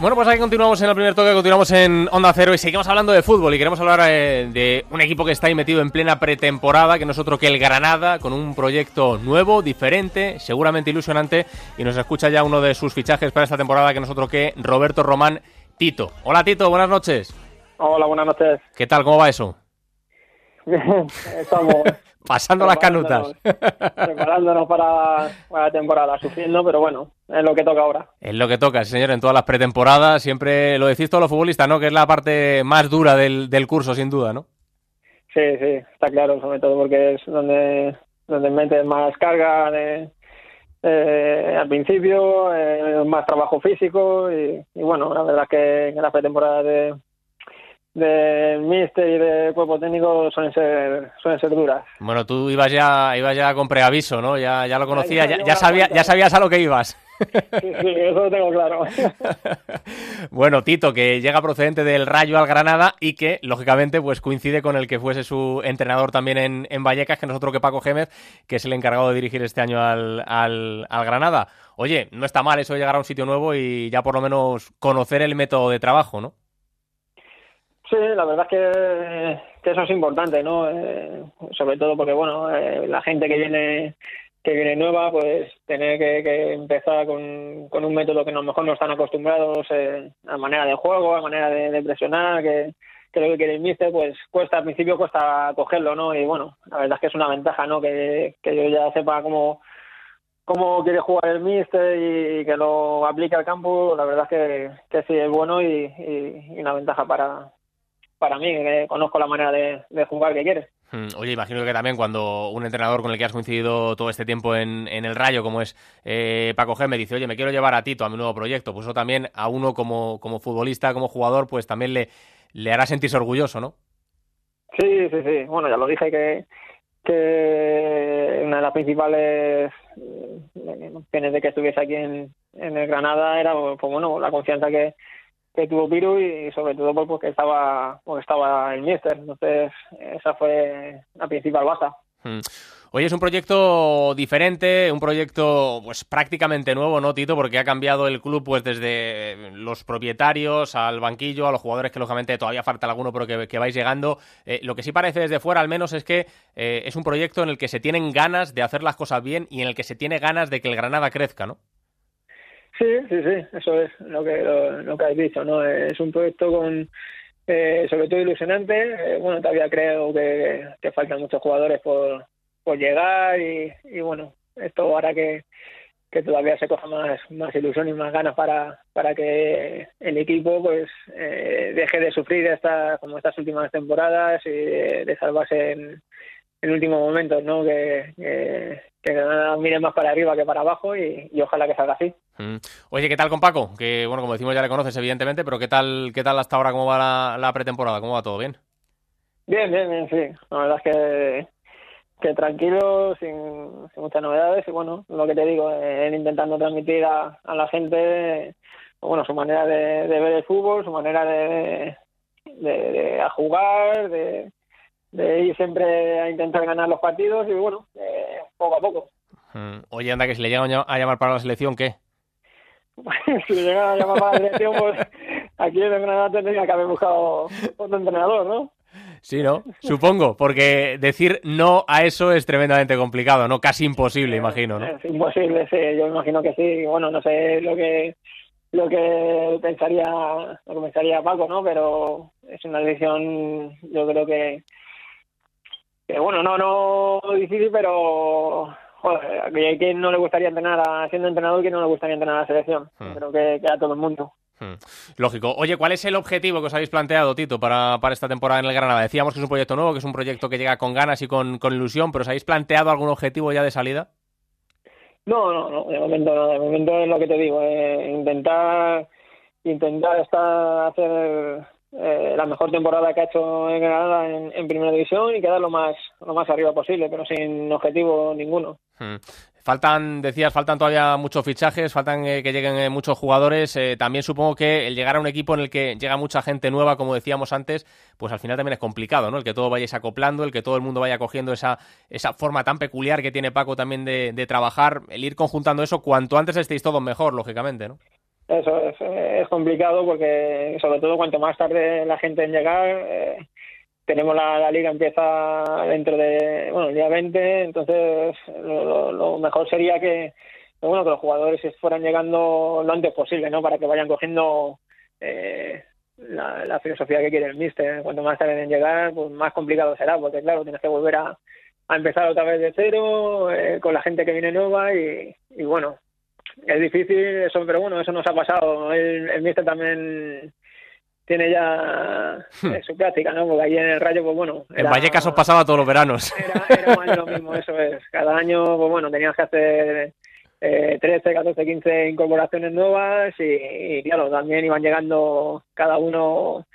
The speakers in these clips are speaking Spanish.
Bueno, pues aquí continuamos en el primer toque, continuamos en Onda Cero y seguimos hablando de fútbol y queremos hablar eh, de un equipo que está ahí metido en plena pretemporada, que no es otro que el Granada, con un proyecto nuevo, diferente, seguramente ilusionante y nos escucha ya uno de sus fichajes para esta temporada, que no es otro que Roberto Román Tito. Hola Tito, buenas noches. Hola, buenas noches. ¿Qué tal? ¿Cómo va eso? Estamos pasando las canutas. Preparándonos para, la temporada, sufriendo, pero bueno, es lo que toca ahora. Es lo que toca, señor, en todas las pretemporadas. Siempre lo decís todos los futbolistas, ¿no? Que es la parte más dura del, del curso, sin duda, ¿no? Sí, sí, está claro, sobre todo porque es donde, donde metes más carga de, eh, al principio, eh, más trabajo físico y, bueno, la verdad es que en la pretemporada de, del míster y de cuerpo técnico suelen ser suelen ser duras. Bueno, tú ibas ya ibas ya con preaviso, ¿no? Ya, ya lo conocías, ya, ya, sabía, ya sabías a lo que ibas. Sí, sí, eso lo tengo claro. bueno, Tito, que llega procedente del Rayo al Granada y que, lógicamente, pues coincide con el que fuese su entrenador también en, en Vallecas, que no es otro que Paco Gémez, que es el encargado de dirigir este año al, al, al Granada. Oye, no está mal eso de llegar a un sitio nuevo y ya por lo menos conocer el método de trabajo, ¿no? Sí, la verdad es que, eso es importante, ¿no? Eh, sobre todo porque, bueno, eh, la gente que viene que viene nueva, pues tener que, empezar con, un método que a lo mejor no están acostumbrados eh, a manera de juego, a manera de, presionar, que, que, lo que quiere el míster, pues cuesta, al principio cuesta cogerlo, ¿no? Y bueno, la verdad es que es una ventaja, ¿no? Que, que yo ya sepa cómo, cómo quiere jugar el míster y, que lo aplique al campo, la verdad es que, que sí es bueno y, y una ventaja para, para mí, que conozco la manera de, jugar que quieres. Hmm, oye, imagino que también cuando un entrenador con el que has coincidido todo este tiempo en, el Rayo, como es eh, Paco G, me dice, oye, me quiero llevar a Tito a mi nuevo proyecto, pues eso también a uno como, como futbolista, como jugador, pues también le, le hará sentirse orgulloso, ¿no? Sí, sí, sí. Bueno, ya lo dije que, que una de las principales opciones de que estuviese aquí en, en el Granada era, pues bueno, la confianza que, que tuvo Piru y sobre todo pues, porque estaba porque estaba el Mister. Entonces, esa fue la principal baza. Hmm. Oye, es un proyecto diferente, un proyecto pues prácticamente nuevo, ¿no, Tito? Porque ha cambiado el club pues desde los propietarios al banquillo, a los jugadores que lógicamente todavía falta alguno, pero que, vais llegando. Eh, lo que sí parece desde fuera, al menos, es que eh, es un proyecto en el que se tienen ganas de hacer las cosas bien y en el que se tiene ganas de que el Granada crezca, ¿no? Sí, sí, sí, eso es lo que lo, que has dicho, ¿no? Es un proyecto con eh, sobre todo ilusionante. Eh, bueno, todavía creo que, que, faltan muchos jugadores por, por llegar y, y bueno, esto hará que, que todavía se coja más, más ilusión y más ganas para, para que el equipo pues eh, deje de sufrir esta, como estas últimas temporadas y de, salvarse en, en últimos momentos, ¿no? Que, que mire más para arriba que para abajo y, y ojalá que salga así. Mm. Oye, ¿qué tal con Paco? Que bueno, como decimos ya le conoces evidentemente, pero ¿qué tal, qué tal hasta ahora? ¿Cómo va la, pretemporada? ¿Cómo va todo? ¿Bien? Bien, bien, bien, sí. La verdad es que, que tranquilo, sin, muchas novedades y bueno, lo que te digo, él intentando transmitir a, la gente bueno, su manera de, ver el fútbol, su manera de, de, jugar, de, ir siempre a intentar ganar los partidos y bueno, poco a poco. Mm. Oye, anda, que si le llegan a llamar para la selección, ¿qué? si le llegan a llamar para la selección, pues aquí en Granada tendría que haber buscado otro entrenador, ¿no? Sí, ¿no? Supongo, porque decir no a eso es tremendamente complicado, ¿no? Casi imposible, imagino, ¿no? Es imposible, sí, yo imagino que sí. Bueno, no sé lo que lo que pensaría lo que pensaría Paco, ¿no? Pero es una decisión, yo creo que, que bueno, no no difícil, pero joder, a quien no le gustaría entrenar a, siendo entrenador, que no le gustaría entrenar a la selección. Hmm. Creo que, a todo el mundo. Hmm. Lógico. Oye, ¿cuál es el objetivo que os habéis planteado, Tito, para, para esta temporada en el Granada? Decíamos que es un proyecto nuevo, que es un proyecto que llega con ganas y con, con ilusión, pero ¿os habéis planteado algún objetivo ya de salida? No, no, no, de momento no, de momento es lo que te digo, eh, intentar intentar estar hacer eh, la mejor temporada que ha hecho en Granada en, primera división y quedar lo más lo más arriba posible, pero sin objetivo ninguno. Hmm. Faltan, decías, faltan todavía muchos fichajes, faltan eh, que lleguen eh, muchos jugadores. también supongo que el llegar a un equipo en el que llega mucha gente nueva, como decíamos antes, pues al final también es complicado, ¿no? El que todo vayáis acoplando, el que todo el mundo vaya cogiendo esa, esa forma tan peculiar que tiene Paco también de, de trabajar, el ir conjuntando eso, cuanto antes estéis todos mejor, lógicamente, ¿no? Eso es, es, complicado porque sobre todo cuanto más tarde la gente en llegar, eh, tenemos la, liga empieza dentro de, bueno, el día 20, entonces lo, mejor sería que, bueno, que los jugadores fueran llegando lo antes posible, ¿no? Para que vayan cogiendo eh, la, filosofía que quiere el míster. Cuanto más tarde en llegar, pues más complicado será, porque claro, tienes que volver a, empezar otra vez de cero, eh, con la gente que viene nueva y bueno, es difícil eso, pero bueno, eso nos ha pasado. El, el míster también tiene ya hmm. eh, su práctica, ¿no? Porque ahí en el Rayo, pues bueno... en Vallecas os pasaba todos los veranos. Era, más lo mismo, eso es. Cada año, pues bueno, tenías que hacer eh, 13, 14, 15 incorporaciones nuevas y, claro, también iban llegando cada uno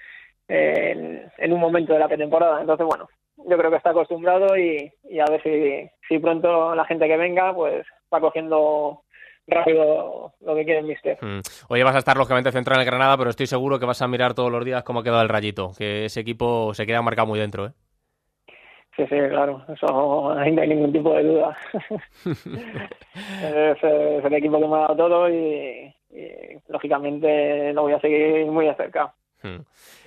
en, un momento de la pretemporada. Entonces, bueno, yo creo que está acostumbrado y, y a ver si, si pronto la gente que venga, pues va cogiendo rápido lo que quiere el mister. Mm. Oye, vas a estar lógicamente centrado en el Granada, pero estoy seguro que vas a mirar todos los días cómo ha quedado el rayito, que ese equipo se queda marcado muy dentro, ¿eh? Sí, sí, claro, eso no hay ningún tipo de duda. es, el equipo que me ha dado todo y, lógicamente lo voy a seguir muy de cerca. Mm.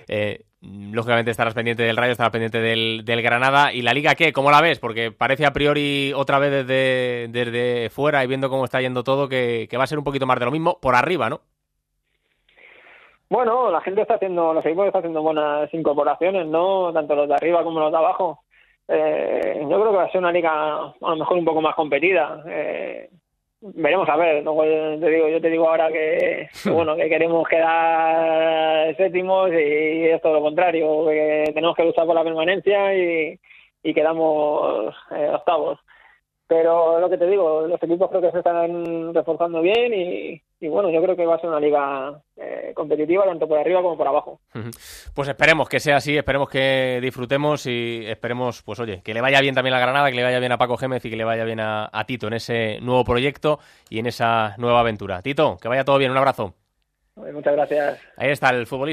Eh, lógicamente estarás pendiente del Rayo, estarás pendiente del, Granada. ¿Y la Liga qué? ¿Cómo la ves? Porque parece a priori otra vez desde, desde fuera y viendo cómo está yendo todo que, va a ser un poquito más de lo mismo por arriba, ¿no? Bueno, la gente está haciendo, los equipos están haciendo buenas incorporaciones, ¿no? Tanto los de arriba como los de abajo. Eh, yo creo que va a ser una liga a lo mejor un poco más competida. Eh, veremos a ver luego te digo yo te digo ahora que, bueno que queremos quedar séptimos y es todo lo contrario que tenemos que luchar por la permanencia y, y quedamos eh, octavos. Pero lo que te digo, los equipos creo que se están reforzando bien y, bueno, yo creo que va a ser una liga eh, competitiva tanto por arriba como por abajo. Pues esperemos que sea así, esperemos que disfrutemos y esperemos, pues oye, que le vaya bien también a Granada, que le vaya bien a Paco Gémez y que le vaya bien a, a Tito en ese nuevo proyecto y en esa nueva aventura. Tito, que vaya todo bien, un abrazo. Muchas gracias. Ahí está el futbolista.